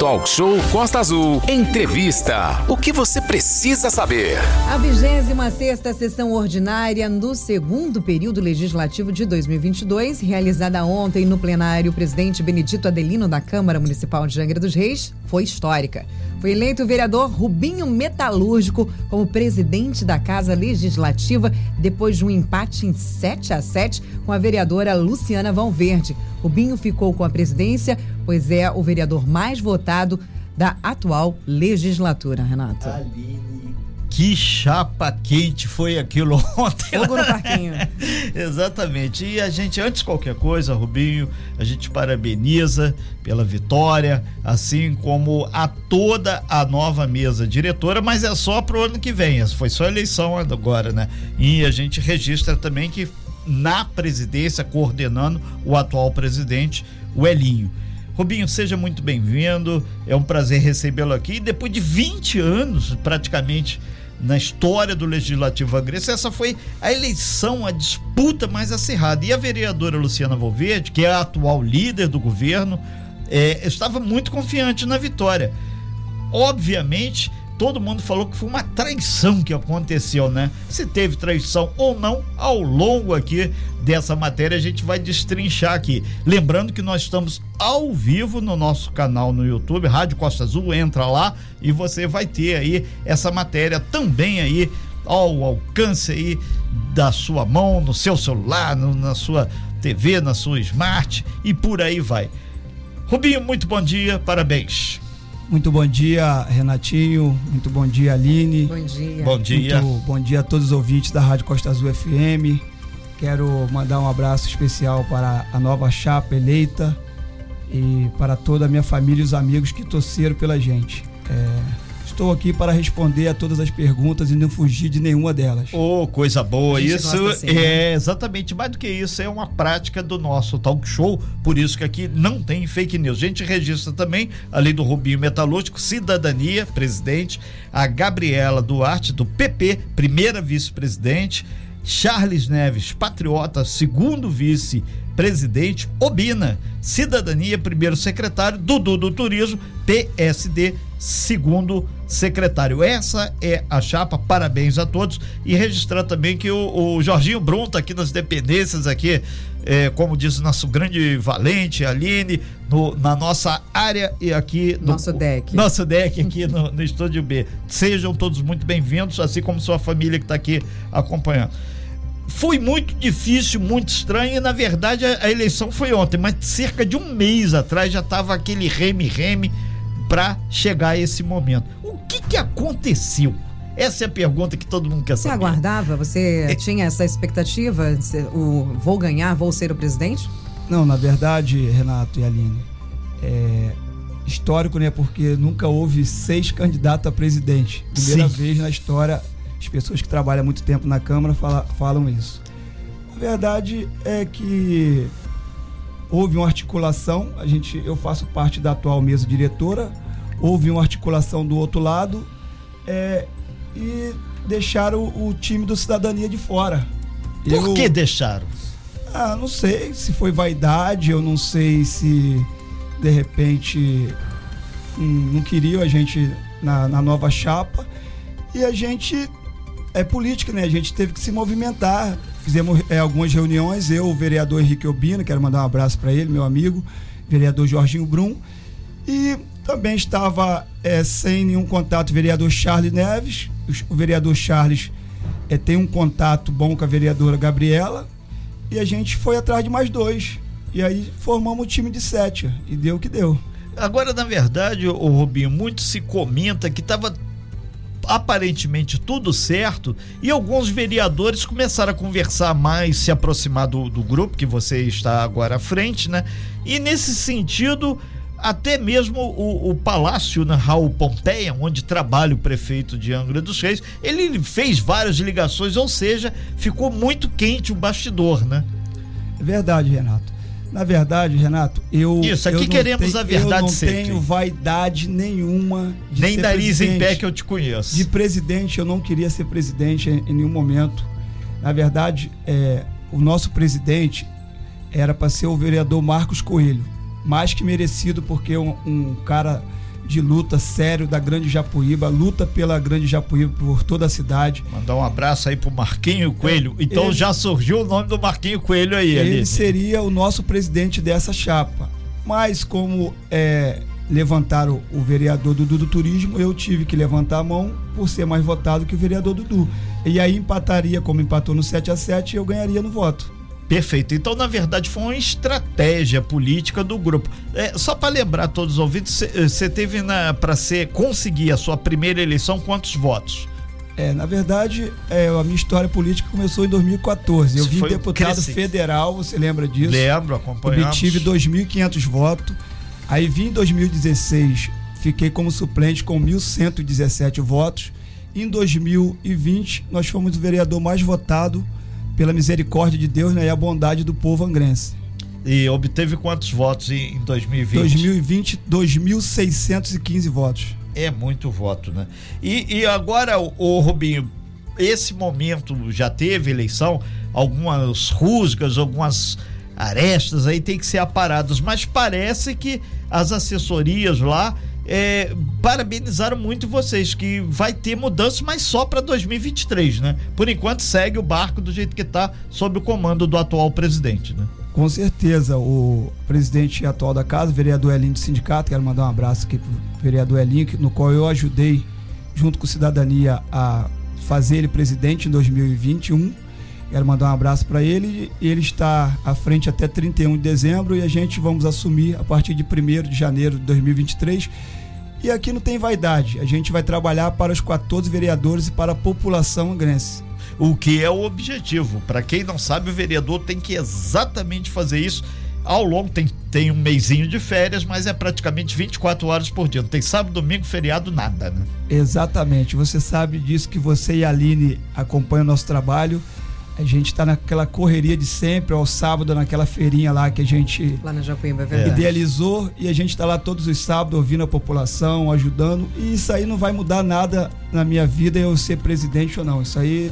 Talk Show Costa Azul. Entrevista. O que você precisa saber? A 26 sessão ordinária do segundo período legislativo de 2022, realizada ontem no plenário, presidente Benedito Adelino da Câmara Municipal de Angra dos Reis, foi histórica. Foi eleito o vereador Rubinho Metalúrgico como presidente da Casa Legislativa depois de um empate em 7 a 7 com a vereadora Luciana Valverde. Rubinho ficou com a presidência, pois é o vereador mais votado da atual legislatura, Renato. Aline que chapa quente foi aquilo ontem. Fogo no parquinho. Exatamente. E a gente, antes de qualquer coisa, Rubinho, a gente parabeniza pela vitória, assim como a toda a nova mesa diretora, mas é só pro ano que vem. Foi só eleição agora, né? E a gente registra também que na presidência, coordenando o atual presidente, o Elinho. Rubinho, seja muito bem-vindo. É um prazer recebê-lo aqui. Depois de 20 anos, praticamente, na história do Legislativo Agrense, essa foi a eleição, a disputa mais acirrada. E a vereadora Luciana Volverde, que é a atual líder do governo, é, estava muito confiante na vitória. Obviamente, todo mundo falou que foi uma traição que aconteceu, né? Se teve traição ou não, ao longo aqui dessa matéria a gente vai destrinchar aqui. Lembrando que nós estamos ao vivo no nosso canal no YouTube, Rádio Costa Azul, entra lá e você vai ter aí essa matéria também aí ao alcance aí da sua mão, no seu celular, no, na sua TV, na sua smart e por aí vai. Rubinho, muito bom dia, parabéns. Muito bom dia, Renatinho. Muito bom dia, Aline. Bom dia. Bom dia. Muito bom dia a todos os ouvintes da Rádio Costa Azul FM. Quero mandar um abraço especial para a nova chapa eleita e para toda a minha família e os amigos que torceram pela gente. É, Estou aqui para responder a todas as perguntas e não fugir de nenhuma delas. Oh, coisa boa. Isso assim, é né? exatamente mais do que isso, é uma prática do nosso talk show, por isso que aqui não tem fake news. A gente registra também, além do Rubinho Metalúrgico, Cidadania, presidente, a Gabriela Duarte, do PP, primeira vice-presidente, Charles Neves, patriota, segundo vice-presidente, Obina, Cidadania, primeiro secretário, Dudu do Turismo, PSD, segundo secretário. Essa é a chapa, parabéns a todos. E registrar também que o, o Jorginho Brum tá aqui nas dependências, aqui, é, como diz o nosso grande valente, Aline, no, na nossa área e aqui no Nosso deck. Nosso deck aqui no, no Estúdio B. Sejam todos muito bem-vindos, assim como sua família que está aqui acompanhando. Foi muito difícil, muito estranho, e na verdade a, a eleição foi ontem, mas cerca de um mês atrás já estava aquele reme-reme para chegar a esse momento. O que, que aconteceu? Essa é a pergunta que todo mundo quer Você saber. aguardava? Você É. tinha essa expectativa? O, vou ganhar, vou ser o presidente? Não, na verdade, Renato e Aline, é histórico, né? Porque nunca houve seis candidatos a presidente. Primeira Sim. vez na história, as pessoas que trabalham muito tempo na Câmara fala- falam isso. A verdade é que houve uma articulação, a gente, eu faço parte da atual mesa diretora, houve uma articulação do outro lado é, e deixaram o, o time do Cidadania de fora. Por Eu- que deixaram? ah, não sei se foi vaidade, eu não sei se de repente hum, não queriam a gente na, na nova chapa. E a gente é política, né? A gente teve que se movimentar. Fizemos é, algumas reuniões, eu, o vereador Henrique Albino, quero mandar um abraço para ele, meu amigo, vereador Jorginho Brum. E também estava é, sem nenhum contato o vereador Charles Neves. O vereador Charles é, tem um contato bom com a vereadora Gabriela. E a gente foi atrás de mais dois. E aí formamos o time de sete. E deu o que deu. Agora, na verdade, o Rubinho, muito se comenta que estava aparentemente tudo certo e alguns vereadores começaram a conversar mais, se aproximar do, do grupo que você está agora à frente, né? E nesse sentido, até mesmo o, o Palácio na Raul Pompeia, onde trabalha o prefeito de Angra dos Reis, ele fez várias ligações, ou seja, ficou muito quente o bastidor, né? É verdade, Renato. Na verdade, Renato, eu. Isso, aqui eu não queremos tenho- a verdade Eu não sempre. tenho vaidade nenhuma de Nem ser nariz em presidente. pé que eu te conheço. De presidente, eu não queria ser presidente em, em nenhum momento. Na verdade, é, o nosso presidente era para ser o vereador Marcos Coelho. Mais que merecido, porque um, um cara de luta sério da Grande Japuíba, luta pela Grande Japuíba por toda a cidade. Mandar um abraço aí pro Marquinho Coelho. Então ele, já surgiu o nome do Marquinho Coelho aí. Ele ali. seria o nosso presidente dessa chapa. Mas como é, levantaram o vereador Dudu do Turismo, eu tive que levantar a mão por ser mais votado que o vereador Dudu. E aí empataria, como empatou no 7 a 7 eu ganharia no voto. Perfeito. Então, na verdade, foi uma estratégia política do grupo. É, só para lembrar todos os ouvintes, você teve para conseguir a sua primeira eleição quantos votos? É, na verdade, é, a minha história política começou em 2014. Eu vim deputado crescente. federal, você lembra disso? Lembro, acompanhamos. Obtive 2.500 votos. Aí vim em 2016, fiquei como suplente com 1.117 votos. Em 2020, nós fomos o vereador mais votado pela misericórdia de Deus né, e a bondade do povo angrense. E obteve quantos votos em 2020? 2020, 2.615 votos. É muito voto, né? E, e agora, o Rubinho, esse momento já teve eleição, algumas rusgas, algumas arestas aí tem que ser aparadas, mas parece que as assessorias lá é, parabenizaram muito vocês, que vai ter mudança, mas só para 2023, né? Por enquanto segue o barco do jeito que está, sob o comando do atual presidente, né? Com certeza, o presidente atual da casa, o vereador Elinho do sindicato, quero mandar um abraço aqui pro vereador Elinho, no qual eu ajudei, junto com Cidadania, a fazer ele presidente em 2021. Quero mandar um abraço para ele. Ele está à frente até 31 de dezembro e a gente vamos assumir a partir de 1 de janeiro de 2023 e aqui não tem vaidade. A gente vai trabalhar para os 14 vereadores e para a população angrense. O que é o objetivo. Para quem não sabe, o vereador tem que exatamente fazer isso. Ao longo tem, tem um mêsinho de férias, mas é praticamente 24 horas por dia. Não tem sábado, domingo, feriado, nada, né? Exatamente. Você sabe disso que você e a Aline acompanham o nosso trabalho. A gente está naquela correria de sempre, ao sábado, naquela feirinha lá que a gente lá na Japuíba, é verdade. idealizou e a gente está lá todos os sábados ouvindo a população, ajudando. E isso aí não vai mudar nada na minha vida eu ser presidente ou não. Isso aí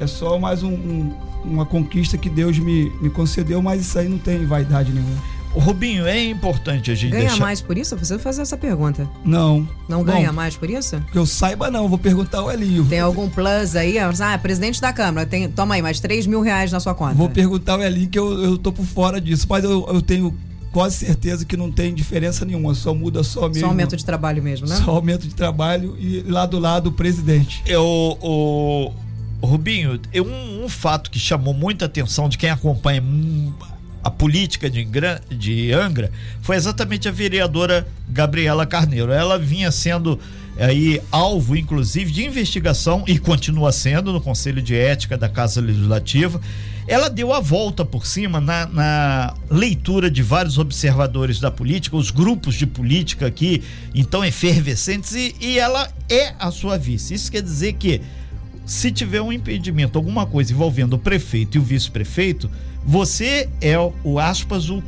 é só mais um, um, uma conquista que Deus me, me concedeu, mas isso aí não tem vaidade nenhuma. O Rubinho, é importante a gente ganha deixar... mais por isso? Você fazer essa pergunta. Não. Não ganha Bom, mais por isso? Que eu saiba não, vou perguntar ao Elinho. Tem algum plus aí? Ah, presidente da Câmara, tem, toma aí mais 3 mil reais na sua conta. Vou perguntar ao Elinho que eu, eu tô por fora disso, mas eu, eu tenho quase certeza que não tem diferença nenhuma, só muda só mesmo. Só aumento de trabalho mesmo, né? Só aumento de trabalho e lá do lado o presidente. Eu, o, o Rubinho, um, um fato que chamou muita atenção de quem acompanha a política de, de Angra foi exatamente a vereadora Gabriela Carneiro. Ela vinha sendo aí alvo, inclusive, de investigação e continua sendo no Conselho de Ética da Casa Legislativa. Ela deu a volta por cima na, na leitura de vários observadores da política, os grupos de política aqui, então efervescentes, e, e ela é a sua vice. Isso quer dizer que se tiver um impedimento, alguma coisa envolvendo o prefeito e o vice-prefeito, você é o aspas o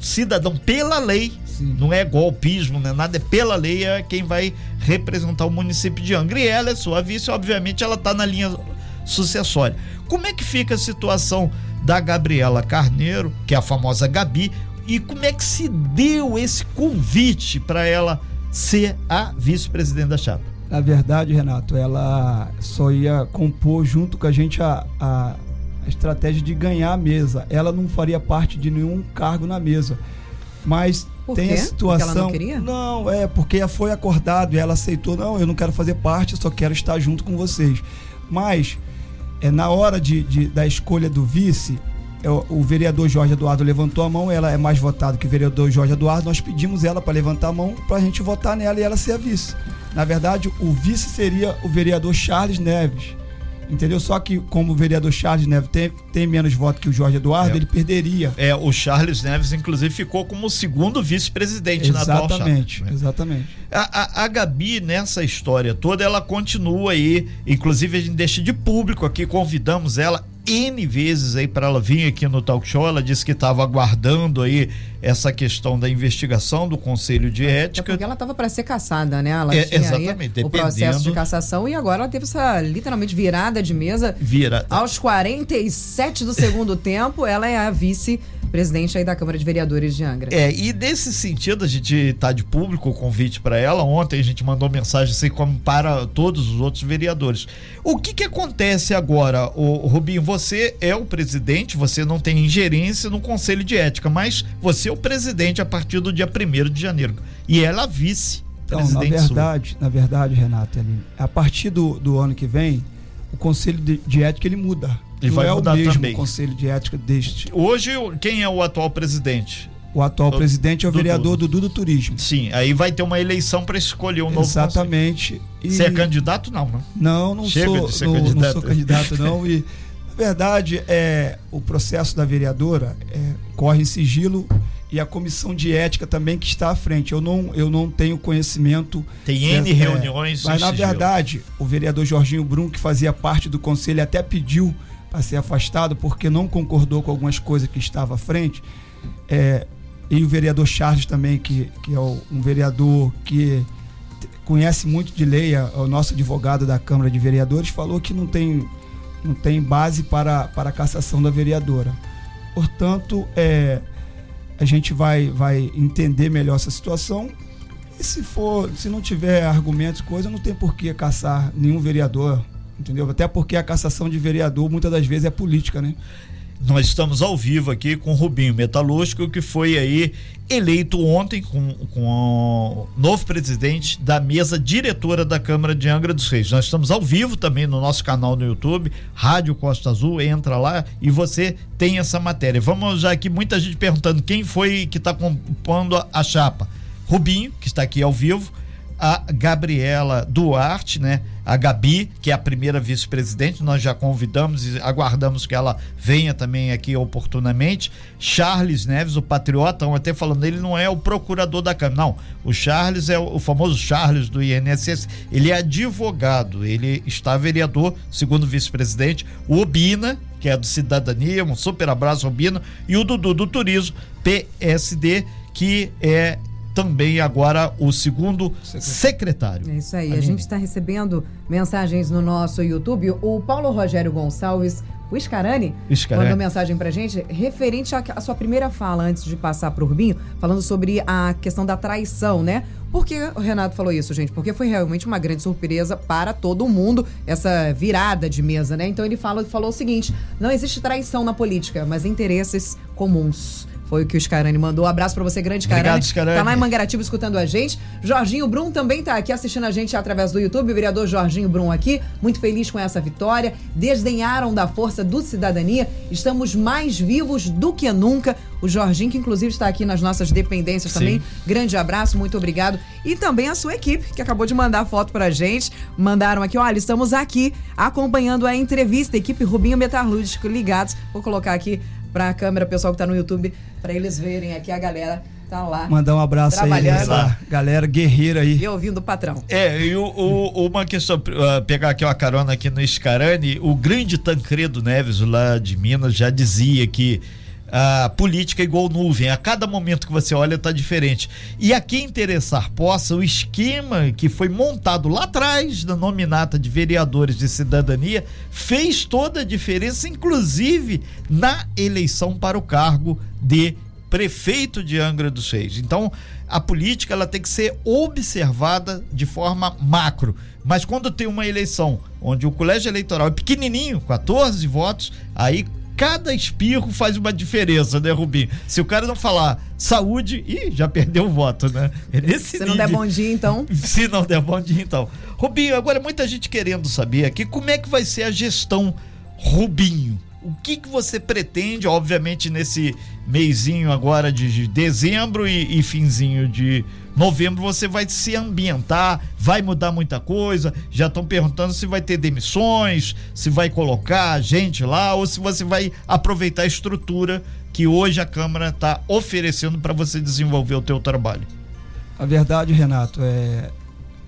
cidadão pela lei, Sim. não é golpismo, não é nada, é pela lei é quem vai representar o município de Angra. E ela é sua vice, obviamente ela está na linha sucessória. Como é que fica a situação da Gabriela Carneiro, que é a famosa Gabi, e como é que se deu esse convite para ela ser a vice-presidente da chapa? Na verdade, Renato, ela só ia compor junto com a gente a, a, a estratégia de ganhar a mesa. Ela não faria parte de nenhum cargo na mesa. Mas Por tem quê? a situação. Porque ela não queria? Não, é porque foi acordado e ela aceitou. Não, eu não quero fazer parte, eu só quero estar junto com vocês. Mas é na hora de, de da escolha do vice, o vereador Jorge Eduardo levantou a mão, ela é mais votada que o vereador Jorge Eduardo, nós pedimos ela para levantar a mão para a gente votar nela e ela ser a vice. Na verdade, o vice seria o vereador Charles Neves. Entendeu? Só que, como o vereador Charles Neves tem, tem menos votos que o Jorge Eduardo, é. ele perderia. É, o Charles Neves, inclusive, ficou como o segundo vice-presidente na atual Exatamente, exatamente. A, a, a, Gabi, nessa história toda, ela continua aí. Inclusive, a gente deixa de público aqui, convidamos ela N vezes aí para ela vir aqui no talk show. Ela disse que estava aguardando aí essa questão da investigação do Conselho de é, Ética. Porque ela estava para ser caçada, né? Ela é, tinha exatamente, o processo de cassação e agora ela teve essa literalmente virada de mesa. Vira. Aos 47 do segundo tempo, ela é a vice presidente aí da Câmara de Vereadores de Angra. É, e nesse sentido, a gente tá de público o convite para ela. Ontem a gente mandou mensagem assim como para todos os outros vereadores. O que que acontece agora, o Rubinho? Você é o presidente, você não tem ingerência no Conselho de Ética, mas você é o presidente a partir do dia 1 de janeiro. E ela vice. Então, na verdade, na verdade, Renato, a partir do, do ano que vem, o Conselho de, de Ética ele muda e não vai é mudar o mesmo também. conselho de ética deste. Hoje, quem é o atual presidente? O atual o presidente é o Dudu. vereador Dudu do Turismo. Sim, aí vai ter uma eleição para escolher um novo Exatamente. E... Você é candidato não, não? Não, não Chega sou. De ser não, candidato. não sou candidato não e na verdade é o processo da vereadora é, corre em sigilo e a comissão de ética também que está à frente. Eu não, eu não tenho conhecimento. Tem N é, reuniões. Mas na verdade, o vereador Jorginho Brum, que fazia parte do conselho, até pediu a ser afastado porque não concordou com algumas coisas que estava à frente. É, e o vereador Charles também, que, que é um vereador que conhece muito de lei, é o nosso advogado da Câmara de Vereadores, falou que não tem, não tem base para, para a cassação da vereadora. Portanto, é, a gente vai, vai entender melhor essa situação. E se for, se não tiver argumentos, coisa, não tem por que caçar nenhum vereador entendeu? Até porque a cassação de vereador muitas das vezes é política, né? Nós estamos ao vivo aqui com o Rubinho Metalúrgico, que foi aí eleito ontem com, com o novo presidente da mesa diretora da Câmara de Angra dos Reis. Nós estamos ao vivo também no nosso canal no YouTube, Rádio Costa Azul, entra lá e você tem essa matéria. Vamos já aqui, muita gente perguntando quem foi que está compondo a chapa. Rubinho, que está aqui ao vivo, a Gabriela Duarte, né? A Gabi, que é a primeira vice-presidente, nós já convidamos e aguardamos que ela venha também aqui oportunamente. Charles Neves, o patriota, até falando, ele não é o procurador da Câmara, não. O Charles é o, o famoso Charles do INSS, ele é advogado, ele está vereador, segundo vice-presidente. O Obina, que é do Cidadania, um super abraço, Obina, e o Dudu do Turismo, PSD, que é também agora o segundo secretário. É isso aí. A gente está recebendo mensagens no nosso YouTube. O Paulo Rogério Gonçalves, o Scarani, Scarani. mandou mensagem pra gente referente à sua primeira fala antes de passar pro Rubinho, falando sobre a questão da traição, né? Por que o Renato falou isso, gente? Porque foi realmente uma grande surpresa para todo mundo essa virada de mesa, né? Então ele fala, falou o seguinte: não existe traição na política, mas interesses comuns. Foi o que o Scarani mandou. Um abraço para você, grande Scarani. Obrigado, Scarani. Tá lá em Mangaratiba escutando a gente. Jorginho Brum também tá aqui assistindo a gente através do YouTube. O vereador Jorginho Brum aqui, muito feliz com essa vitória. Desdenharam da força do cidadania. Estamos mais vivos do que nunca. O Jorginho, que inclusive está aqui nas nossas dependências também. Sim. Grande abraço, muito obrigado. E também a sua equipe, que acabou de mandar foto pra gente. Mandaram aqui, olha, estamos aqui acompanhando a entrevista. Equipe Rubinho Metalúrgico ligados. Vou colocar aqui para a câmera, pessoal que está no YouTube, para eles verem aqui a galera tá lá. Mandar um abraço trabalhando. aí, galera guerreira aí. E ouvindo o patrão. É, e o, o, uma questão, uh, pegar aqui uma carona aqui no Scarani, o grande Tancredo Neves lá de Minas já dizia que a política é igual nuvem. A cada momento que você olha está diferente. E a quem interessar possa, o esquema que foi montado lá atrás da nominata de vereadores de cidadania fez toda a diferença, inclusive na eleição para o cargo de prefeito de Angra dos Reis. Então, a política ela tem que ser observada de forma macro. Mas quando tem uma eleição onde o colégio eleitoral é pequenininho, 14 votos, aí cada espirro faz uma diferença, né, Rubinho? Se o cara não falar saúde, ih, já perdeu o voto, né? É nesse Se não der bom dia, então. Se não der bom dia, então. Rubinho, agora muita gente querendo saber aqui como é que vai ser a gestão Rubinho. O que, que você pretende, obviamente, nesse meizinho agora de dezembro e, e finzinho de novembro você vai se ambientar, vai mudar muita coisa. Já estão perguntando se vai ter demissões, se vai colocar gente lá ou se você vai aproveitar a estrutura que hoje a Câmara está oferecendo para você desenvolver o teu trabalho. A verdade, Renato, é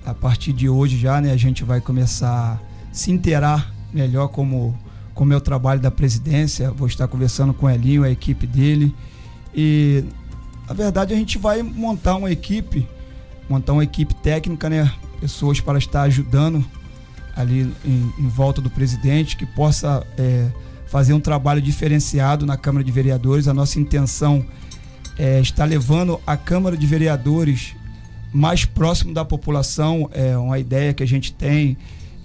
a partir de hoje já, né, a gente vai começar a se inteirar melhor como com o meu trabalho da presidência. Vou estar conversando com o Elinho, a equipe dele. E na verdade, a gente vai montar uma equipe, montar uma equipe técnica, né? Pessoas para estar ajudando ali em, em volta do presidente, que possa é, fazer um trabalho diferenciado na Câmara de Vereadores. A nossa intenção é estar levando a Câmara de Vereadores mais próximo da população. É uma ideia que a gente tem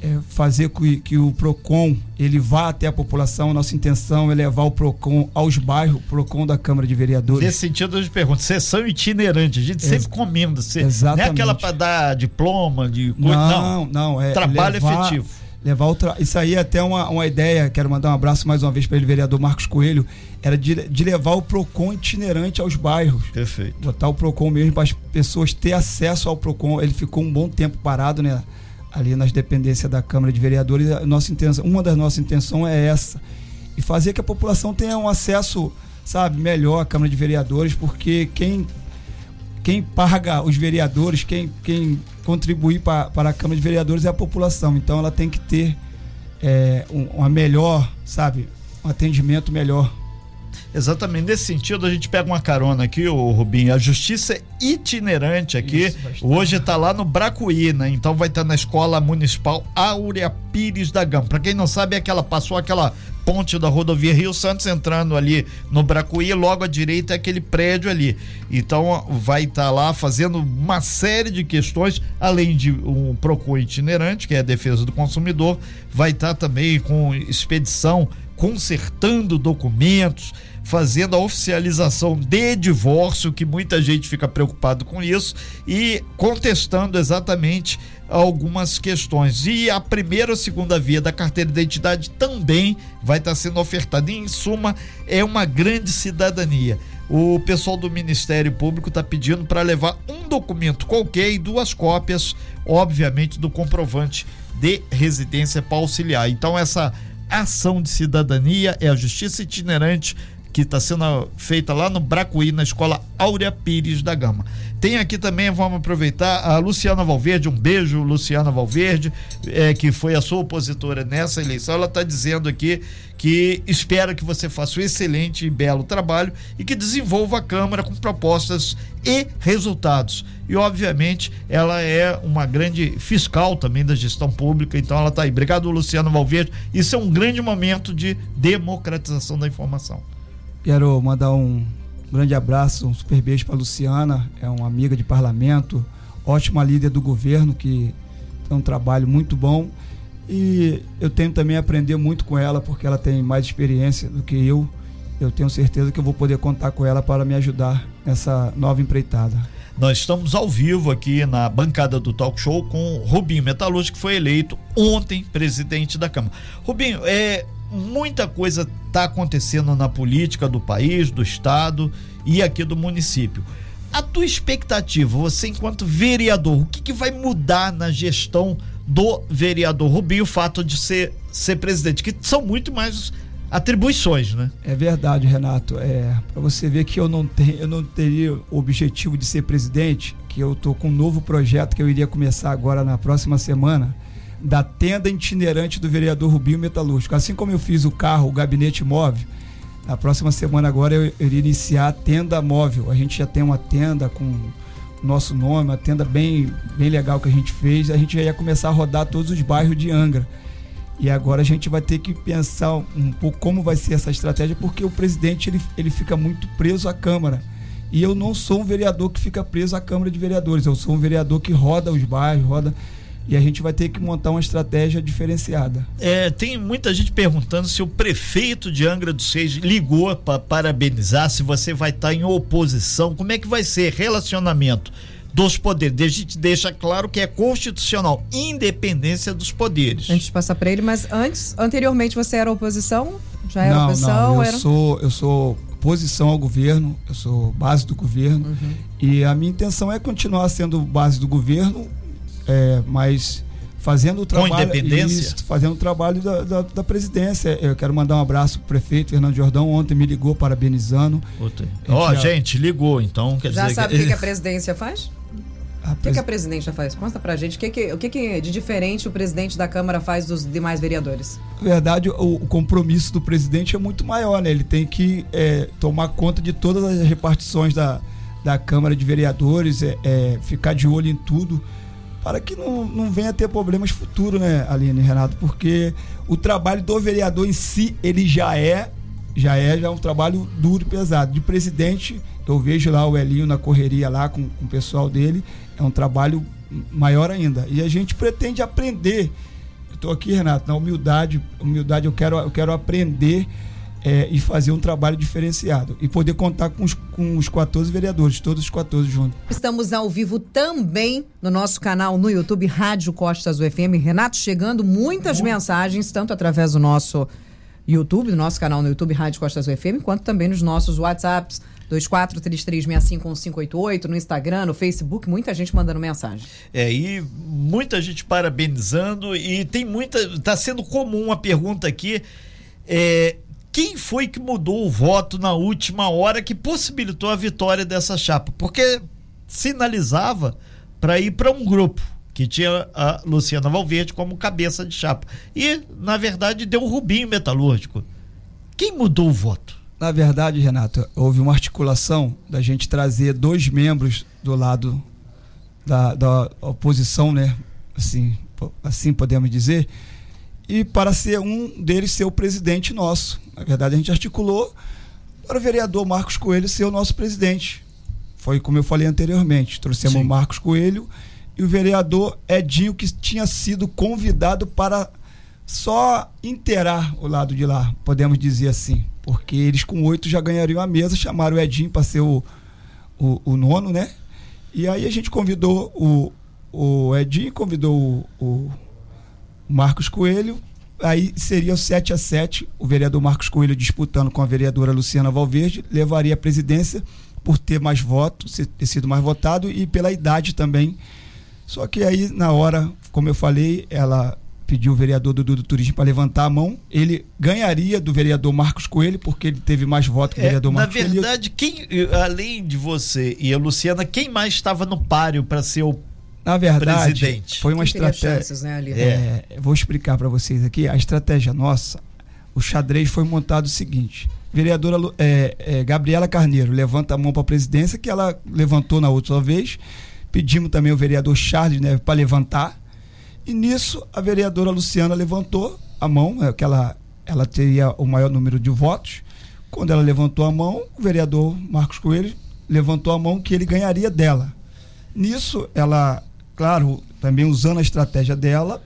é, fazer que, que, o PROCON ele vá até a população. Nossa intenção é levar o PROCON aos bairros, o PROCON da Câmara de Vereadores. Nesse sentido, eu te pergunto, sessão itinerante, a gente Ex sempre comenda. Você, Exatamente. Não é aquela para dar diploma, de coisa, não. Não, não. É Trabalho levar, efetivo. Levar o tra... Isso aí é até uma, uma ideia, quero mandar um abraço mais uma vez para ele, vereador Marcos Coelho, era de, de levar o PROCON itinerante aos bairros. Perfeito. Botar o PROCON mesmo para as pessoas ter acesso ao PROCON. Ele ficou um bom tempo parado, né? Ali nas dependências da Câmara de Vereadores, nossa intenção, uma das nossas intenções é essa. E fazer que a população tenha um acesso, sabe, melhor à Câmara de Vereadores, porque quem quem paga os vereadores, quem, quem contribui para, a Câmara de Vereadores é a população. Então ela tem que ter é, um, uma melhor, sabe, um atendimento melhor Exatamente. Nesse sentido, a gente pega uma carona aqui, o Rubinho. A justiça é itinerante aqui. Isso, Hoje está lá no Bracuí, né? Então vai estar tá na escola municipal Áurea Pires da Gama. Para quem não sabe, é aquela passou aquela ponte da rodovia Rio Santos entrando ali no Bracuí, logo à direita é aquele prédio ali. Então vai estar tá lá fazendo uma série de questões, além de um PROCON itinerante, que é a defesa do consumidor, vai estar tá também com expedição consertando documentos, fazendo a oficialização de divórcio, que muita gente fica preocupado com isso, e contestando exatamente algumas questões. E a primeira ou segunda via da carteira de identidade também vai estar sendo ofertada. Em suma, é uma grande cidadania. O pessoal do Ministério Público está pedindo para levar um documento qualquer e duas cópias, obviamente, do comprovante de residência para auxiliar. Então, essa ação de cidadania, é a justiça itinerante que está sendo feita lá no Bracuí, na escola Áurea Pires da Gama. Tem aqui também, vamos aproveitar, a Luciana Valverde, um beijo, Luciana Valverde, é, que foi a sua opositora nessa eleição. Ela está dizendo aqui que espera que você faça um excelente e belo trabalho e que desenvolva a Câmara com propostas e resultados. E, obviamente, ela é uma grande fiscal também da gestão pública, então ela está aí. Obrigado, Luciana Valverde. Isso é um grande momento de democratização da informação. Quero mandar um grande abraço, um super beijo para Luciana, é uma amiga de parlamento, ótima líder do governo que tem um trabalho muito bom e eu tenho também aprender muito com ela porque ela tem mais experiência do que eu. Eu tenho certeza que eu vou poder contar com ela para me ajudar nessa nova empreitada. Nós estamos ao vivo aqui na bancada do Talk Show com Rubinho Metalúrgico, que foi eleito ontem presidente da Câmara. Rubinho, é, muita coisa está acontecendo na política do país, do estado e aqui do município. A tua expectativa, você enquanto vereador, o que, que vai mudar na gestão do vereador Rubinho, o fato de ser, ser presidente, que são muito mais atribuições, né? É verdade, Renato. É, para você ver que eu não tenho, eu não teria o objetivo de ser presidente, que eu tô com um novo projeto que eu iria começar agora na próxima semana da tenda itinerante do vereador Rubinho Metalúrgico. Assim como eu fiz o carro, o gabinete móvel, na próxima semana agora eu, iria iniciar a tenda móvel. A gente já tem uma tenda com nosso nome, uma tenda bem, bem legal que a gente fez. A gente já ia começar a rodar todos os bairros de Angra. E agora a gente vai ter que pensar um pouco como vai ser essa estratégia, porque o presidente ele, ele fica muito preso à Câmara. E eu não sou um vereador que fica preso à Câmara de Vereadores, eu sou um vereador que roda os bairros, roda e a gente vai ter que montar uma estratégia diferenciada. É, tem muita gente perguntando se o prefeito de Angra dos Reis ligou para parabenizar, se você vai estar tá em oposição, como é que vai ser relacionamento dos poderes. A gente deixa claro que é constitucional, independência dos poderes. Antes de passar para ele, mas antes, anteriormente você era oposição? Já era não, oposição? Não, eu era... sou, eu sou oposição ao governo, eu sou base do governo uhum. e a minha intenção é continuar sendo base do governo é, mas fazendo o trabalho. Com independência? Isso, fazendo o trabalho da, da, da, presidência. Eu quero mandar um abraço pro prefeito Fernando Jordão. Ontem me ligou parabenizando. Ó, oh, já... gente, ligou, então quer já dizer. Já sabe o que, que a presidência faz? O que, que, a presidente faz? Conta pra gente. O que, que, o que, que de diferente o presidente da Câmara faz dos demais vereadores? Na verdade, o, o compromisso do presidente é muito maior, né? Ele tem que é, tomar conta de todas as repartições da, da Câmara de Vereadores, é, é, ficar de olho em tudo para que não, não venha ter problemas futuros, né, Aline Renato? Porque o trabalho do vereador em si, ele já é, já é já é um trabalho duro e pesado. De presidente, eu vejo lá o Elinho na correria lá com, com o pessoal dele, é um trabalho maior ainda. E a gente pretende aprender. Estou aqui, Renato, na humildade, humildade eu quero, eu quero aprender é, e fazer um trabalho diferenciado e poder contar com os, com os 14 vereadores, todos os 14 juntos. Estamos ao vivo também no nosso canal no YouTube Rádio Costas UFM. Renato chegando muitas Bom. mensagens, tanto através do nosso YouTube, do nosso canal no YouTube Rádio Costas UFM, quanto também nos nossos WhatsApps. 2433651588, no Instagram, no Facebook, muita gente mandando mensagem. É, e muita gente parabenizando e tem muita, está sendo comum a pergunta aqui, é, quem foi que mudou o voto na última hora que possibilitou a vitória dessa chapa? Porque sinalizava para ir para um grupo que tinha a Luciana Valverde como cabeça de chapa. E, na verdade, deu um Rubinho Metalúrgico. Quem mudou o voto? Na verdade, Renato, houve uma articulação da gente trazer dois membros do lado da, da oposição, né? Assim, assim podemos dizer, e para ser um deles ser o presidente nosso. Na verdade, a gente articulou para o vereador Marcos Coelho ser o nosso presidente. Foi como eu falei anteriormente. Trouxemos o Marcos Coelho e o vereador Edinho, que tinha sido convidado para só inteirar o lado de lá, podemos dizer assim. Porque eles com oito já ganhariam a mesa, chamaram o Edinho para ser o, o, o, nono, né? E aí a gente convidou o, o Edinho, convidou o, o Marcos Coelho, aí seria o 7 a 7 o vereador Marcos Coelho disputando com a vereadora Luciana Valverde, levaria a presidência por ter mais votos, ter sido mais votado e pela idade também. Só que aí, na hora, como eu falei, ela pediu o vereador do, do Turismo para levantar a mão. Ele ganharia do vereador Marcos Coelho, porque ele teve mais votos que o é, vereador Marcos Coelho. Na verdade, Coelho. quem, além de você e a Luciana, quem mais estava no páreo para ser o na verdade, presidente. foi uma estratégia. Chances, né, é, vou explicar para vocês aqui. A estratégia nossa, o xadrez foi montado o seguinte: vereadora é, é, Gabriela Carneiro levanta a mão para a presidência, que ela levantou na outra vez. Pedimos também o vereador Charles né, para levantar. E nisso, a vereadora Luciana levantou a mão, é, que ela, ela teria o maior número de votos. Quando ela levantou a mão, o vereador Marcos Coelho levantou a mão que ele ganharia dela. Nisso, ela claro, também usando a estratégia dela,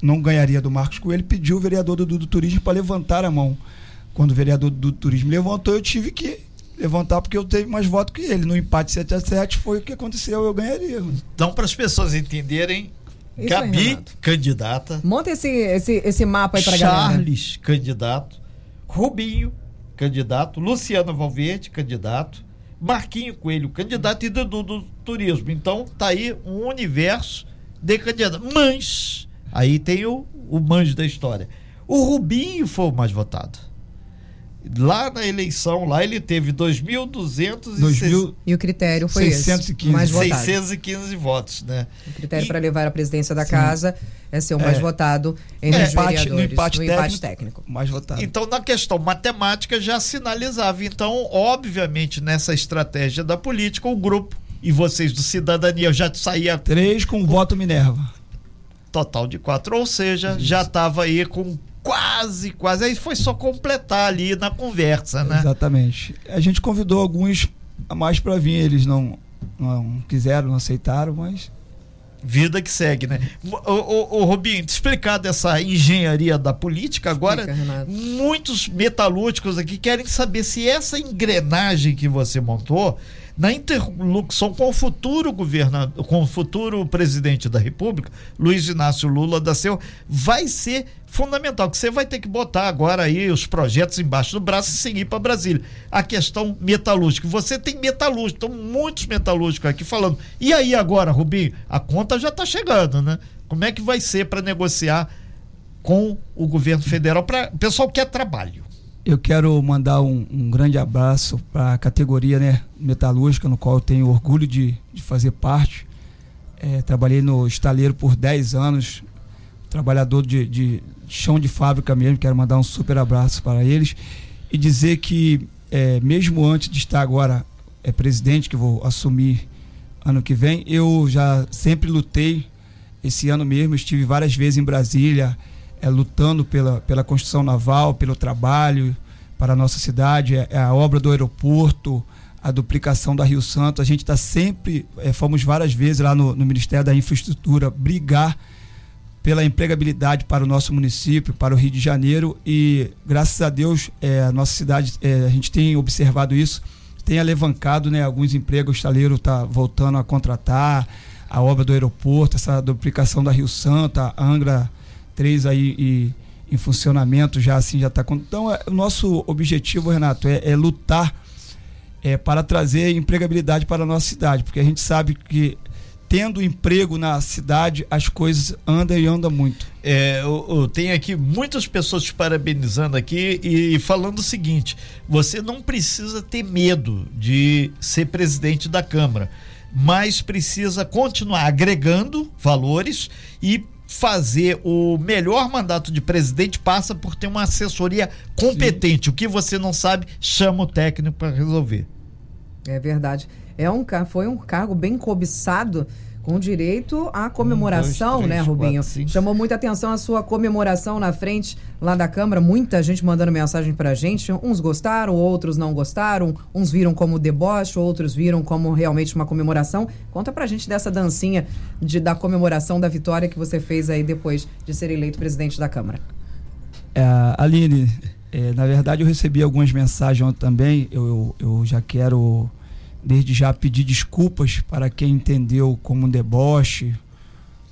não ganharia do Marcos Coelho, pediu o vereador do, do Turismo para levantar a mão. Quando o vereador do, do Turismo levantou, eu tive que levantar porque eu teve mais votos que ele. No empate 7 a 7 foi o que aconteceu, eu ganharia. Então, para as pessoas entenderem, Isso Gabi, aí, candidata. Monta esse, esse, esse mapa aí para galera. Charles, candidato. Rubinho, candidato. Luciano Valverde, candidato. Marquinho Coelho, candidato e Dudu do Turismo. Então tá aí um universo de candidatos. Mas, aí tem o, o manjo da história. O Rubinho foi o mais votado. Lá na eleição, lá ele teve 2.200 e o critério foi 615. esse, mais votado. 615 votos, né? O critério para levar a presidência da sim. casa é ser o mais é. votado entre é. os empate, vereadores, no empate, no técnico, empate técnico. Mais votado. Então, na questão matemática já sinalizava. Então, obviamente, nessa estratégia da política, o grupo e vocês do Cidadania já saía três com, com voto Minerva. Total de quatro, ou seja, Isso. já estava aí com quase, quase. Aí foi só completar ali na conversa, né? Exatamente. A gente convidou alguns a mais para vir, eles não, não quiseram, não aceitaram, mas. Vida que segue, né? O, o, o Robinho, explicar dessa engenharia da política, agora Explica, muitos metalúrgicos aqui querem saber se essa engrenagem que você montou na interlocução com o futuro governador, com o futuro presidente da República, Luiz Inácio Lula da Silva, vai ser fundamental, que você vai ter que botar agora aí os projetos embaixo do braço e seguir para Brasília. A questão metalúrgica. Você tem metalúrgico, estão muitos metalúrgicos aqui falando. E aí agora, Rubinho, a conta já está chegando, né? Como é que vai ser para negociar com o governo federal? O pessoal quer trabalho. Eu quero mandar um, um grande abraço para a categoria né, metalúrgica, no qual eu tenho orgulho de, de fazer parte. É, trabalhei no estaleiro por 10 anos, trabalhador de, de, chão de fábrica mesmo. Quero mandar um super abraço para eles e dizer que, é, mesmo antes de estar agora é, presidente, que vou assumir ano que vem, eu já sempre lutei esse ano mesmo estive várias vezes em Brasília, é, lutando pela, pela construção naval, pelo trabalho para a nossa cidade, é, é a obra do aeroporto, a duplicação da Rio Santo. A gente está sempre, é, fomos várias vezes lá no, no Ministério da Infraestrutura brigar pela empregabilidade para o nosso município, para o Rio de Janeiro e graças a Deus é, a nossa cidade, é, a gente tem observado isso, tem alavancado né, alguns empregos, o estaleiro está voltando a contratar, a obra do aeroporto, essa duplicação da Rio Santa, Angra 3 aí e, em funcionamento já assim já está. Então é, o nosso objetivo, Renato, é, é lutar é, para trazer empregabilidade para a nossa cidade, porque a gente sabe que tendo emprego na cidade, as coisas andam e andam muito. É, eu, eu tenho aqui muitas pessoas te parabenizando aqui e falando o seguinte: você não precisa ter medo de ser presidente da Câmara, mas precisa continuar agregando valores e fazer o melhor mandato de presidente passa por ter uma assessoria competente. Sim. O que você não sabe, chama o técnico para resolver. É verdade. É um, foi um cargo bem cobiçado com direito à comemoração, um, dois, três, né, Rubinho? Quatro, Chamou muita atenção a sua comemoração na frente lá da Câmara, muita gente mandando mensagem pra gente. Uns gostaram, outros não gostaram, uns viram como deboche, outros viram como realmente uma comemoração. Conta pra gente dessa dancinha de, da comemoração da vitória que você fez aí depois de ser eleito presidente da Câmara. É, Aline, é, na verdade eu recebi algumas mensagens ontem também, eu, eu, eu já quero desde já pedir desculpas para quem entendeu como um deboche,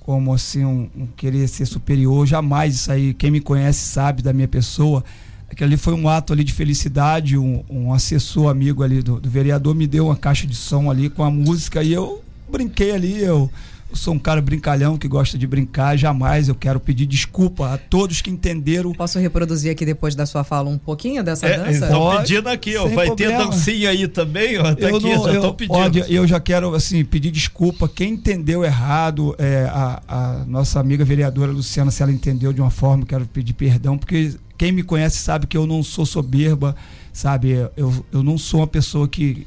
como assim um, um, querer ser superior. Jamais isso aí, quem me conhece sabe da minha pessoa. Aquilo ali foi um ato ali de felicidade, um, um assessor amigo ali do, do vereador me deu uma caixa de som ali com a música e eu brinquei ali, eu sou um cara brincalhão que gosta de brincar, jamais eu quero pedir desculpa a todos que entenderam. Posso reproduzir aqui depois da sua fala um pouquinho dessa é, dança? Estão pedindo aqui, ó. Vai problema. ter dancinha aí também, ó. Tá eu aqui, não, já estão pedindo. Eu já quero, assim, pedir desculpa. Quem entendeu errado, é, a, a nossa amiga vereadora Luciana, se ela entendeu de uma forma, quero pedir perdão, porque quem me conhece sabe que eu não sou soberba, sabe? Eu, eu não sou uma pessoa que,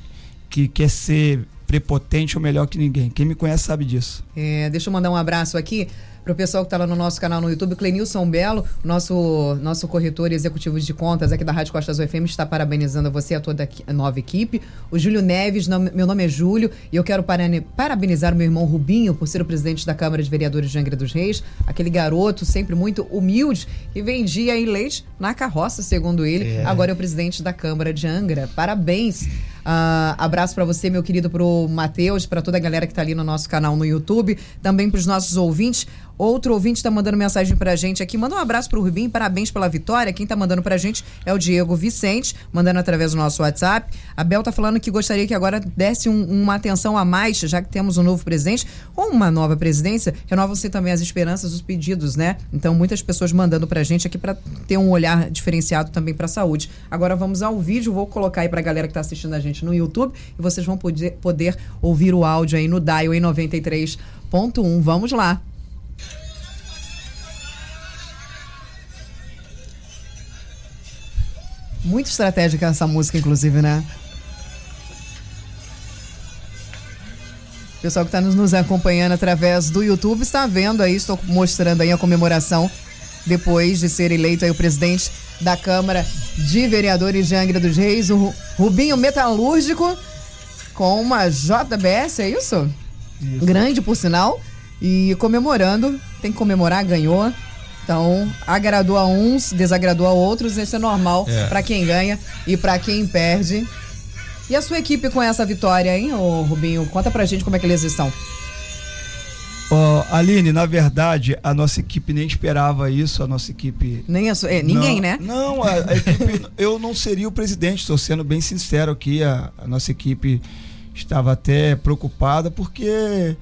que quer ser prepotente ou melhor que ninguém. Quem me conhece sabe disso. É, deixa eu mandar um abraço aqui para o pessoal que está lá no nosso canal no YouTube, Clenilson Belo, nosso, nosso corretor executivo de contas aqui da Rádio Costas UFM, está parabenizando você e a toda a nova equipe. O Júlio Neves, meu nome é Júlio, e eu quero parabenizar o meu irmão Rubinho por ser o presidente da Câmara de Vereadores de Angra dos Reis, aquele garoto sempre muito humilde que vendia em leite na carroça, segundo ele. É. Agora é o presidente da Câmara de Angra. Parabéns. Uh, abraço para você, meu querido, pro Matheus, para toda a galera que está ali no nosso canal no YouTube, também para os nossos ouvintes. Outro ouvinte está mandando mensagem para a gente aqui. Manda um abraço para o Rubim, parabéns pela vitória. Quem está mandando para a gente é o Diego Vicente, mandando através do nosso WhatsApp. A Bel está falando que gostaria que agora desse um, uma atenção a mais, já que temos um novo presidente ou uma nova presidência. Renovam-se também as esperanças, os pedidos, né? Então, muitas pessoas mandando para a gente aqui para ter um olhar diferenciado também para a saúde. Agora vamos ao vídeo, vou colocar aí para a galera que está assistindo a gente no YouTube e vocês vão poder, poder ouvir o áudio aí no Dial em 93.1. Vamos lá. Muito estratégica essa música, inclusive, né? O pessoal que está nos acompanhando através do YouTube está vendo aí, estou mostrando aí a comemoração depois de ser eleito aí o presidente da Câmara de Vereadores de Angra dos Reis, o Rubinho Metalúrgico, com uma JBS, é isso? isso? Grande, por sinal. E comemorando, tem que comemorar, ganhou. Então, agradou a uns, desagradou a outros, isso é normal é. para quem ganha e para quem perde. E a sua equipe com essa vitória, hein, ô Rubinho? Conta pra gente como é que eles estão. Oh, Aline, na verdade, a nossa equipe nem esperava isso, a nossa equipe. Nem a sua, é, ninguém, não, né? Não, a, a equipe, eu não seria o presidente, estou sendo bem sincero aqui. A, a nossa equipe estava até preocupada, porque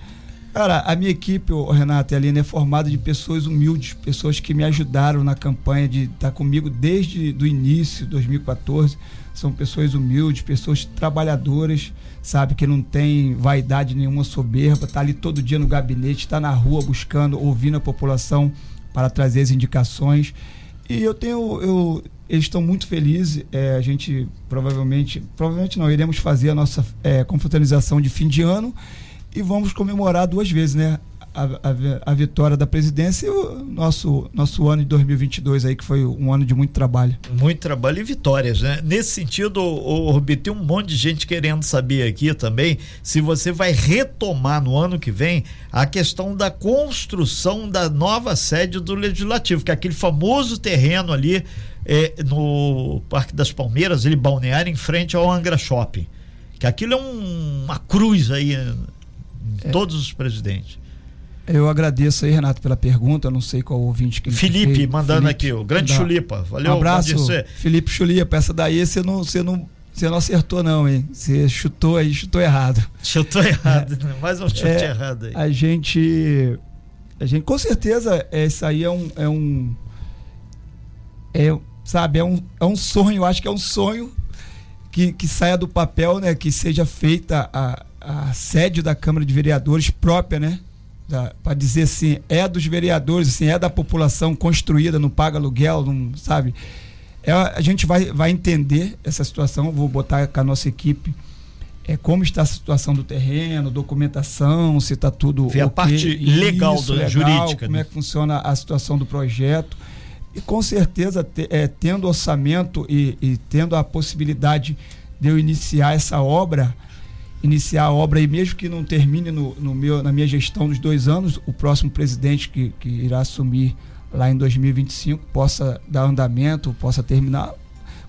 Cara, a minha equipe, o Renato e Aline, é formada de pessoas humildes, pessoas que me ajudaram na campanha de estar comigo desde o início, 2014. São pessoas humildes, pessoas trabalhadoras, sabe, que não tem vaidade nenhuma soberba, tá ali todo dia no gabinete, está na rua buscando, ouvindo a população para trazer as indicações. E eu tenho, eu, eles estão muito felizes. É, a gente provavelmente, provavelmente não, iremos fazer a nossa é, confraternização de fim de ano e vamos comemorar duas vezes, né? a, a, a, vitória da presidência e o nosso, nosso ano de 2022 aí, que foi um ano de muito trabalho. Muito trabalho e vitórias, né? Nesse sentido, o, o Rubi, tem um monte de gente querendo saber aqui também se você vai retomar no ano que vem a questão da construção da nova sede do Legislativo, que é aquele famoso terreno ali é, no Parque das Palmeiras, ele balneário, em frente ao Angra Shopping. Que aquilo é um, uma cruz aí é. todos os presidentes. Eu agradeço aí, Renato, pela pergunta. Eu não sei qual ouvinte que Felipe fez. mandando Felipe, aqui, o grande da... Chulipa. Valeu, um abraço, Felipe Chulipa. Essa daí você não, você não, você não acertou, não, hein? Você chutou aí, chutou errado. Chutou errado, é, mais um chute é, errado aí. A gente. A gente, com certeza, isso aí é um. É um é, sabe, é um, é um sonho, eu acho que é um sonho que, que saia do papel, né? Que seja feita a, a sede da Câmara de Vereadores própria, né? para dizer assim, é dos vereadores, assim, é da população construída, não paga aluguel, não sabe? É, a gente vai, vai entender essa situação, vou botar com a nossa equipe é, como está a situação do terreno, documentação, se está tudo. Ver okay, a parte legal, isso, legal jurídica. Como né? é que funciona a situação do projeto. E com certeza, te, é, tendo orçamento e, e tendo a possibilidade de eu iniciar essa obra, iniciar a obra e mesmo que não termine no, no meu, na minha gestão dos dois anos, o próximo presidente que, que irá assumir lá em 2025 possa dar andamento, possa terminar.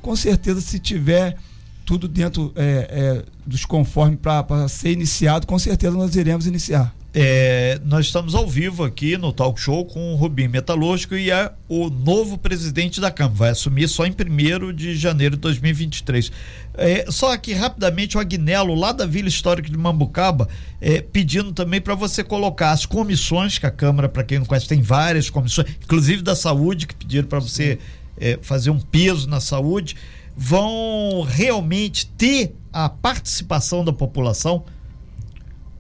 Com certeza, se tiver tudo dentro é, é, dos conformes para ser iniciado, com certeza nós iremos iniciar. É, nós estamos ao vivo aqui no Talk Show com o Rubim Metalúrgico e é o novo presidente da Câmara. Vai assumir só em 1 de janeiro de 2023. É, só aqui rapidamente o Agnello, lá da Vila Histórica de Mambucaba, é, pedindo também para você colocar as comissões que a Câmara, para quem não conhece, tem várias comissões, inclusive da saúde, que pediram para você é, fazer um peso na saúde, vão realmente ter a participação da população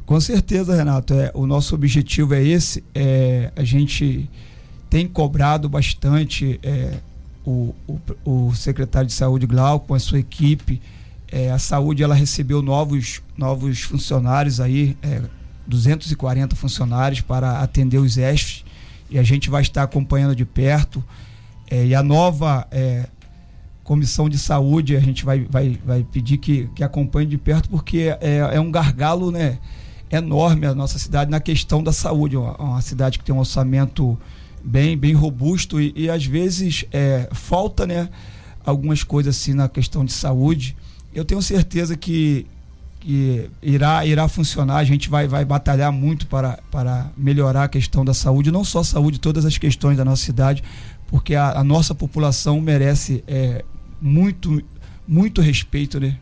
com certeza, Renato. É, o nosso objetivo é esse. É, a gente tem cobrado bastante é, o, o, o, secretário de saúde, Glauco, com a sua equipe. É, a saúde ela recebeu novos, novos funcionários aí, 240 é, funcionários para atender os ESFs. E a gente vai estar acompanhando de perto. É, e a nova comissão de saúde, a gente vai, vai, vai pedir que, que acompanhe de perto, porque é, é um gargalo, né? Enorme a nossa cidade na questão da saúde. Uma, uma cidade que tem um orçamento bem, bem robusto e, e às vezes é, falta né, algumas coisas assim na questão de saúde. Eu tenho certeza que, que irá, irá funcionar. A gente vai, vai batalhar muito para, para melhorar a questão da saúde, não só a saúde, todas as questões da nossa cidade, porque a, a nossa população merece é, muito, muito respeito, né?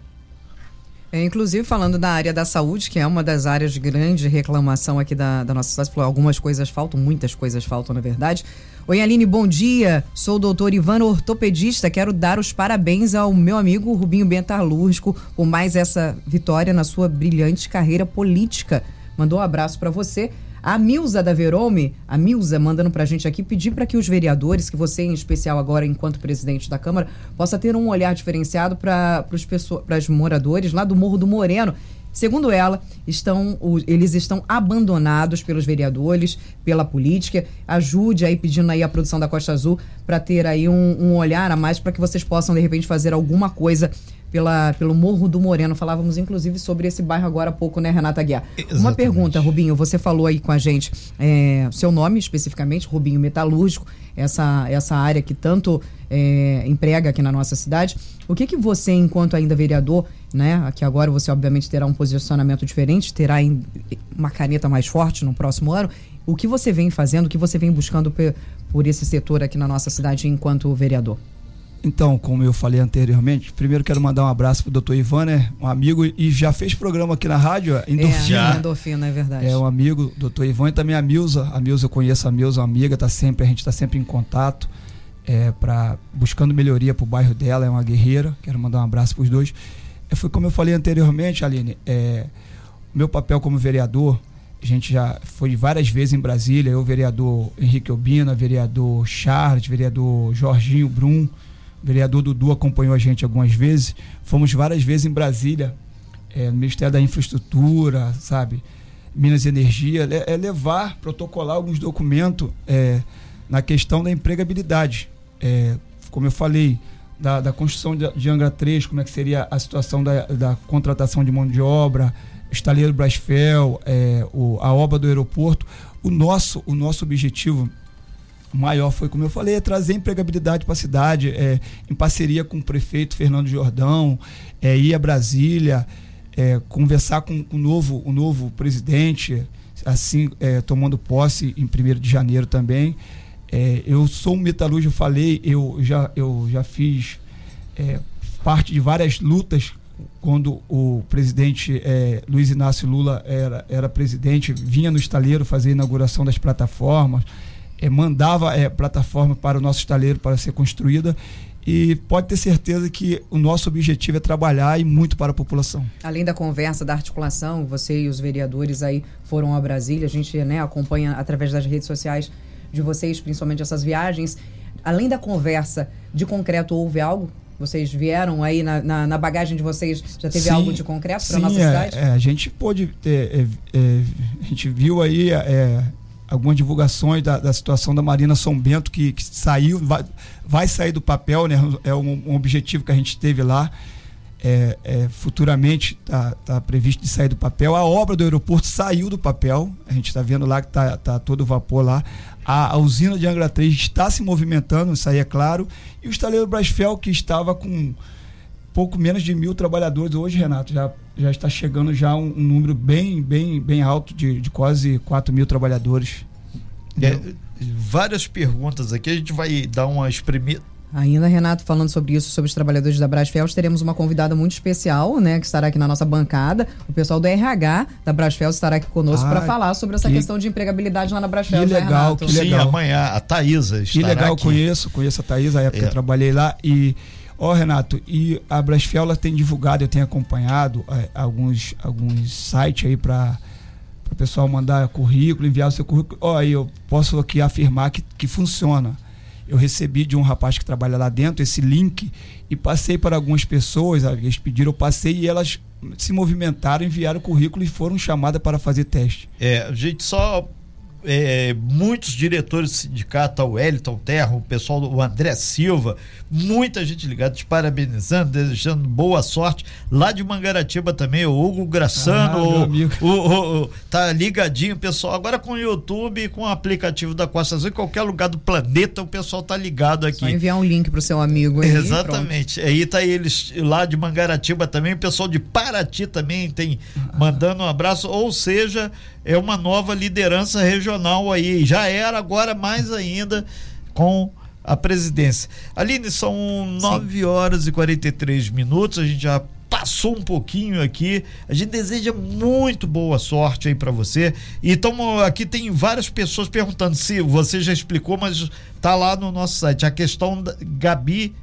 É, inclusive, falando da área da saúde, que é uma das áreas de grande reclamação aqui da, da nossa cidade, falou, algumas coisas faltam, muitas coisas faltam, na verdade. Oi, Aline, bom dia. Sou o doutor Ivano, ortopedista. Quero dar os parabéns ao meu amigo Rubinho Bentalúrgico por mais essa vitória na sua brilhante carreira política. Mandou um abraço para você. A Milza da Verome, a Milza mandando pra gente aqui, pedir para que os vereadores, que você em especial agora enquanto presidente da Câmara, possa ter um olhar diferenciado para os moradores lá do Morro do Moreno. Segundo ela, estão, eles estão abandonados pelos vereadores, pela política. Ajude aí pedindo aí a produção da Costa Azul para ter aí um, um olhar a mais para que vocês possam de repente fazer alguma coisa pela, pelo Morro do Moreno. Falávamos, inclusive, sobre esse bairro agora há pouco, né, Renata Guiar? Exatamente. Uma pergunta, Rubinho, você falou aí com a gente é, seu nome especificamente, Rubinho Metalúrgico, essa, essa área que tanto é, emprega aqui na nossa cidade. O que que você, enquanto ainda vereador, né, aqui agora você obviamente terá um posicionamento diferente, terá uma caneta mais forte no próximo ano, o que você vem fazendo, o que você vem buscando por, por esse setor aqui na nossa cidade enquanto vereador? Então, como eu falei anteriormente, primeiro quero mandar um abraço pro doutor Ivan, né? Um amigo e já fez programa aqui na rádio, Endorfina. É, Endorfina, é verdade. É um amigo, doutor Ivan e também a Milza. A Milza, eu conheço a Milza, uma amiga, tá sempre, a gente está sempre em contato, é, para buscando melhoria pro bairro dela, é uma guerreira. Quero mandar um abraço pros dois. É, foi como eu falei anteriormente, Aline, é, meu papel como vereador, a gente já foi várias vezes em Brasília, eu, vereador Henrique Obina, vereador Charles, vereador Jorginho Brum, vereador Dudu acompanhou a gente algumas vezes. Fomos várias vezes em Brasília, é, no Ministério da Infraestrutura, sabe? Minas e Energia, é, é levar, protocolar alguns documentos é, na questão da empregabilidade. É, como eu falei, da, da construção de, de, Angra 3, como é que seria a situação da, da contratação de mão de obra, estaleiro Brasfel, é, o, a obra do aeroporto. O nosso, o nosso objetivo maior foi, como eu falei, é trazer empregabilidade para a cidade, é, em parceria com o prefeito Fernando Jordão, é, ir a Brasília, é, conversar com o novo, o novo presidente, assim, é, tomando posse em 1 de janeiro também. É, eu sou um metalúrgico, eu falei, eu já, eu já fiz é, parte de várias lutas quando o presidente Luiz Inácio Lula era, era presidente, vinha no estaleiro fazer a inauguração das plataformas, é, mandava é, plataforma para o nosso estaleiro para ser construída e pode ter certeza que o nosso objetivo é trabalhar e muito para a população. Além da conversa, da articulação, você e os vereadores aí foram a Brasília, a gente né, acompanha através das redes sociais de vocês, principalmente essas viagens. Além da conversa de concreto, houve algo? Vocês vieram aí na, na, na bagagem de vocês, já teve sim, algo de concreto para nossa é, cidade? É, a gente pôde ter, é, é, a gente viu aí é, algumas divulgações da, da, situação da Marina São Bento que, que saiu, vai, vai, sair do papel, né? É um, um objetivo que a gente teve lá. É, é, futuramente está tá previsto de sair do papel. A obra do aeroporto saiu do papel. A gente está vendo lá que está tá todo vapor lá. A, a, usina de Angra 3 está se movimentando, isso aí é claro. E o estaleiro Brasfel, que estava com pouco menos de mil trabalhadores hoje, Renato, já, já está chegando já um, um número bem, bem, bem alto de, de quase 4 mil trabalhadores. É, várias perguntas aqui, a gente vai dar uma espremida Ainda, Renato, falando sobre isso, sobre os trabalhadores da Brasfels, teremos uma convidada muito especial, né, que estará aqui na nossa bancada. O pessoal do RH da Brasfels estará aqui conosco para falar sobre essa que, questão de empregabilidade lá na Brasfels. Que né, legal, né, que legal. Sim, amanhã a Thaisa Que legal, aqui. conheço, conheço a Thaisa, a época é. que eu trabalhei lá e Ó, oh, Renato, e a Brasfel tem divulgado, eu tenho acompanhado é, alguns, alguns sites aí para o pessoal mandar currículo, enviar o seu currículo. Ó, oh, eu posso aqui afirmar que, que funciona eu recebi de um rapaz que trabalha lá dentro esse link e passei para algumas pessoas, eles pediram, eu passei e elas se movimentaram, enviaram o currículo e foram chamadas para fazer teste. É, a gente só é, muitos diretores do sindicato, o Wellington Terra, o pessoal do André Silva, muita gente ligada, te parabenizando, desejando boa sorte. Lá de Mangaratiba também, o Hugo Graçano, ah, o, o, o, tá ligadinho, pessoal. Agora com o YouTube, com o aplicativo da Costa Azul, em qualquer lugar do planeta, o pessoal tá ligado aqui. Só enviar um link pro seu amigo aí. Exatamente. Pronto. Aí tá eles lá de Mangaratiba também, o pessoal de Paraty também tem mandando um abraço, ou seja, é uma nova liderança regional aí. Já era, agora mais ainda com a presidência. Aline, são 9 horas e 43 minutos, a gente já passou um pouquinho aqui. A gente deseja muito boa sorte aí para você. E tamo, aqui tem várias pessoas perguntando se você já explicou, mas tá lá no nosso site. A questão da Gabi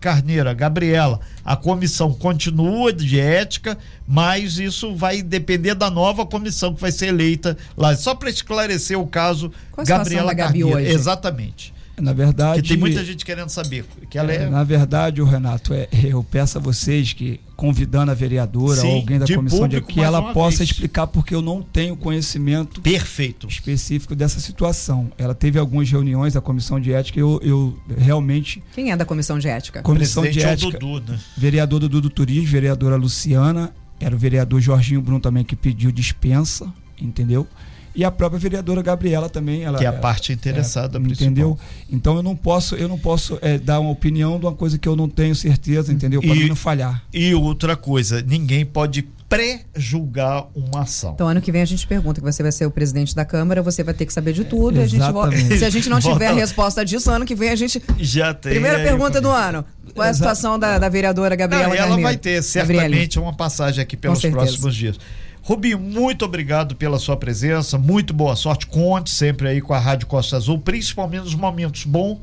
Carneira, Gabriela, a comissão continua de ética, mas isso vai depender da nova comissão que vai ser eleita lá. Só para esclarecer o caso, Qual Gabriela Carneira. Hoje? Exatamente. Na verdade. Que tem muita gente querendo saber. Que ela é, é... Na verdade, o Renato, é, eu peço a vocês que, convidando a vereadora Sim, ou alguém da de comissão público, de que ela possa vez. explicar, porque eu não tenho conhecimento perfeito específico dessa situação. Ela teve algumas reuniões da comissão de ética, eu, eu realmente. Quem é da comissão de ética? Comissão de é ética. Dudu, né? Vereador Dudu do Turismo, vereadora Luciana, era o vereador Jorginho Bruno também que pediu dispensa, entendeu? E a própria vereadora Gabriela também ela que é a parte interessada é, entendeu então eu não posso eu não posso é, dar uma opinião de uma coisa que eu não tenho certeza entendeu para mim não falhar e outra coisa ninguém pode pré-julgar uma ação. Então, ano que vem a gente pergunta que você vai ser o presidente da Câmara, você vai ter que saber de tudo. É, a gente, se a gente não tiver a resposta disso, ano que vem a gente. Já tem. Primeira pergunta do ano. Qual é a situação da, da vereadora Gabriela? Não, ela vai ter certamente Gabriele. uma passagem aqui pelos próximos dias. Rubinho, muito obrigado pela sua presença, muito boa sorte. Conte sempre aí com a Rádio Costa Azul, principalmente nos momentos bons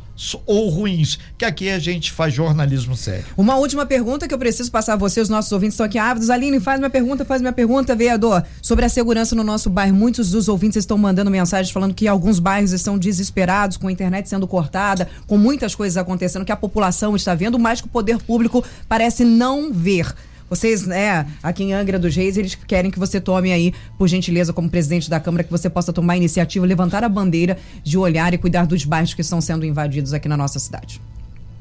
ou ruins, que aqui a gente faz jornalismo sério. Uma última pergunta que eu preciso passar a você, os nossos ouvintes estão aqui ávidos. Aline, faz minha pergunta, faz minha pergunta, vereador. Sobre a segurança no nosso bairro, muitos dos ouvintes estão mandando mensagens falando que alguns bairros estão desesperados, com a internet sendo cortada, com muitas coisas acontecendo que a população está vendo, mas que o poder público parece não ver. Vocês, né, aqui em Angra dos Reis, eles querem que você tome aí, por gentileza, como presidente da Câmara, que você possa tomar a iniciativa, levantar a bandeira de olhar e cuidar dos bairros que estão sendo invadidos aqui na nossa cidade.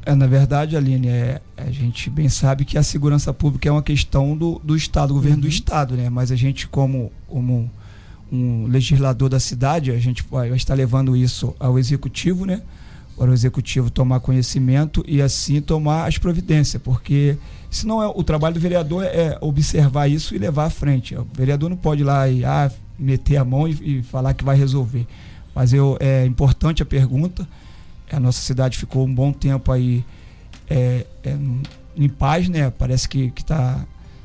É, na verdade, Aline, é, a gente bem sabe que a segurança pública é uma questão do, do Estado, do governo uhum. do Estado, né? Mas a gente, como, como um legislador da cidade, a gente vai estar levando isso ao executivo, né? Para o executivo tomar conhecimento e assim tomar as providências, porque senão é o trabalho do vereador é observar isso e levar à frente. O vereador não pode ir lá e ah, meter a mão e, e falar que vai resolver. Mas eu, é importante a pergunta a nossa cidade ficou um bom tempo aí é, é, em paz, né? Parece que está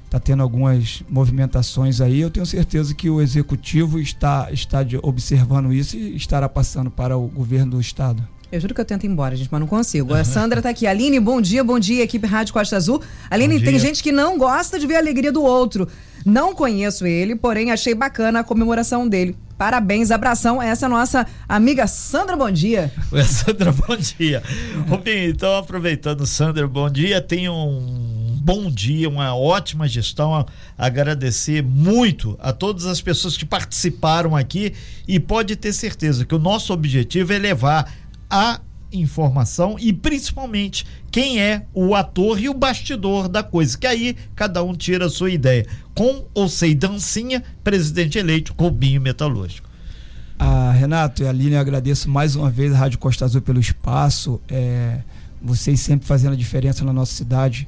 tá tendo algumas movimentações aí. Eu tenho certeza que o executivo está, está observando isso e estará passando para o governo do estado. Eu juro que eu tento ir embora, gente, mas não consigo. A Sandra tá aqui. Aline, bom dia, bom dia, equipe Rádio Costa Azul. Aline, tem gente que não gosta de ver a alegria do outro. Não conheço ele, porém achei bacana a comemoração dele. Parabéns, abração. Essa é a nossa amiga Sandra Bom Dia. Oi, Sandra, bom dia. Rubinho, então aproveitando, Sandra, bom dia. Tenha um bom dia, uma ótima gestão. Agradecer muito a todas as pessoas que participaram aqui e pode ter certeza que o nosso objetivo é levar a informação e principalmente quem é o ator e o bastidor da coisa, que aí cada um tira a sua ideia. Com ou sem dancinha, presidente eleito, Rubinho Metalúrgico. Ah, Renato e Aline, eu agradeço mais uma vez a Rádio Costa Azul pelo espaço, é, vocês sempre fazendo a diferença na nossa cidade,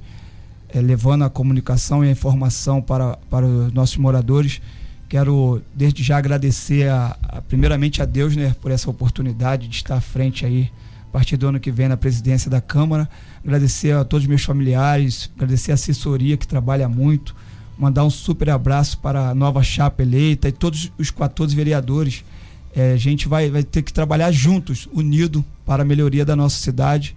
é, levando a comunicação e a informação para, para os nossos moradores. Quero desde já agradecer a, a, primeiramente a Deus né, por essa oportunidade de estar à frente aí a partir do ano que vem na presidência da Câmara. Agradecer a todos os meus familiares, agradecer a assessoria que trabalha muito, mandar um super abraço para a nova chapa eleita e todos os 14 vereadores. É, a gente vai, vai ter que trabalhar juntos, unido, para a melhoria da nossa cidade.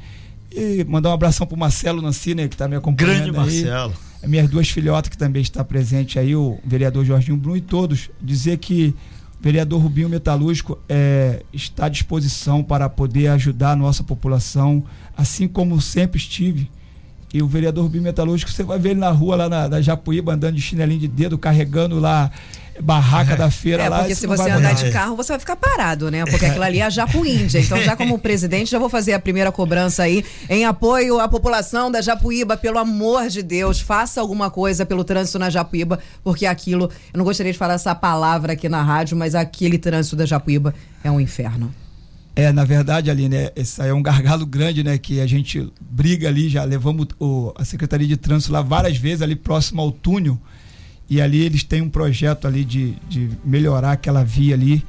E mandar um abração para o Marcelo Nancy, né, que está me acompanhando. Grande aí. Marcelo. Minhas duas filhotas que também está presente aí, o vereador Jorginho Brum e todos. Dizer que vereador Rubinho Metalúrgico é, está à disposição para poder ajudar a nossa população, assim como sempre estive. E o vereador Rubinho Metalúrgico, você vai ver ele na rua lá na, na Japuíba, andando de chinelinho de dedo, carregando lá barraca da feira é, lá. Porque se você andar de carro, você vai ficar parado, né? Porque aquilo ali é a Japu Índia. Então, já como presidente, já vou fazer a primeira cobrança aí em apoio à população da Japuíba. Pelo amor de Deus, faça alguma coisa pelo trânsito na Japuíba, porque aquilo, eu não gostaria de falar essa palavra aqui na rádio, mas aquele trânsito da Japuíba é um inferno. É, na verdade, ali, né, esse aí é um gargalo grande, né, que a gente briga ali, já levamos o, a Secretaria de Trânsito lá várias vezes, ali próximo ao túnel, e ali eles têm um projeto ali de, de melhorar aquela via ali.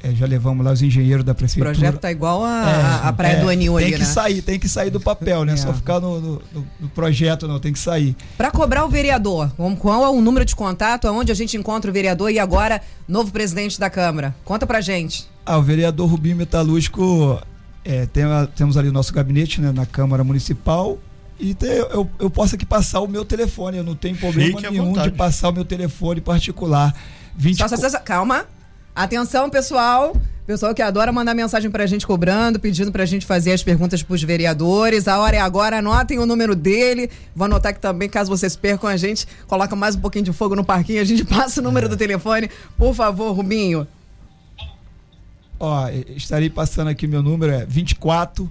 É, já levamos lá os engenheiros da prefeitura. O projeto tá igual a, é, a Praia é, do Anil ali, Tem que né? sair, tem que sair do papel, né? É. Só ficar no, no, no, projeto, não, tem que sair. Para cobrar o vereador, qual é o número de contato, aonde a gente encontra o vereador e agora novo presidente da Câmara? Conta pra gente. Ah, o vereador Rubinho Metalúrgico, é, tem, temos ali o nosso gabinete né, na Câmara Municipal, e eu, eu posso aqui passar o meu telefone, eu não tenho problema Fique nenhum de passar o meu telefone particular. 20... Só, só, só, calma. Atenção, pessoal. Pessoal que adora mandar mensagem pra gente cobrando, pedindo pra gente fazer as perguntas pros vereadores. A hora é agora, anotem o número dele. Vou anotar que também, caso vocês percam a gente, coloca mais um pouquinho de fogo no parquinho, a gente passa o número é. do telefone. Por favor, Rubinho. Ó, estarei passando aqui meu número, é 24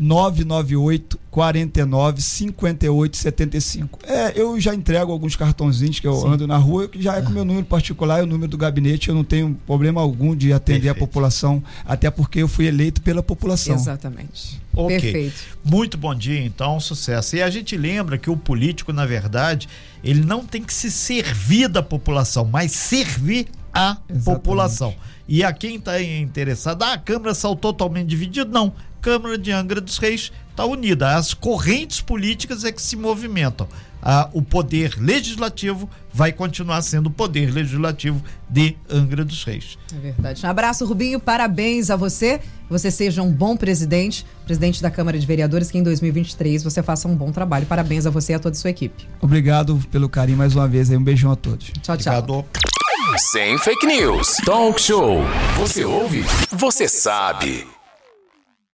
998 49 58 75. É, eu já entrego alguns cartãozinhos que eu Sim. ando na rua, que já é com o meu número particular, é o número do gabinete, eu não tenho problema algum de atender Perfeito. a população, até porque eu fui eleito pela população. Exatamente. Ok. Perfeito. Muito bom dia, então, sucesso. E a gente lembra que o político, na verdade, ele não tem que se servir da população, mas servir a Exatamente. população. E a quem está interessado, ah, a Câmara saiu totalmente dividida? Não. Câmara de Angra dos Reis está unida. As correntes políticas é que se movimentam. Ah, o poder legislativo vai continuar sendo o poder legislativo de Angra dos Reis. É verdade. Um abraço, Rubinho. Parabéns a você. Você seja um bom presidente, presidente da Câmara de Vereadores, que em 2023 você faça um bom trabalho. Parabéns a você e a toda a sua equipe. Obrigado pelo carinho mais uma vez. Um beijão a todos. Tchau, tchau. Obrigado. Sem fake news. Talk show. Você ouve? Você sabe.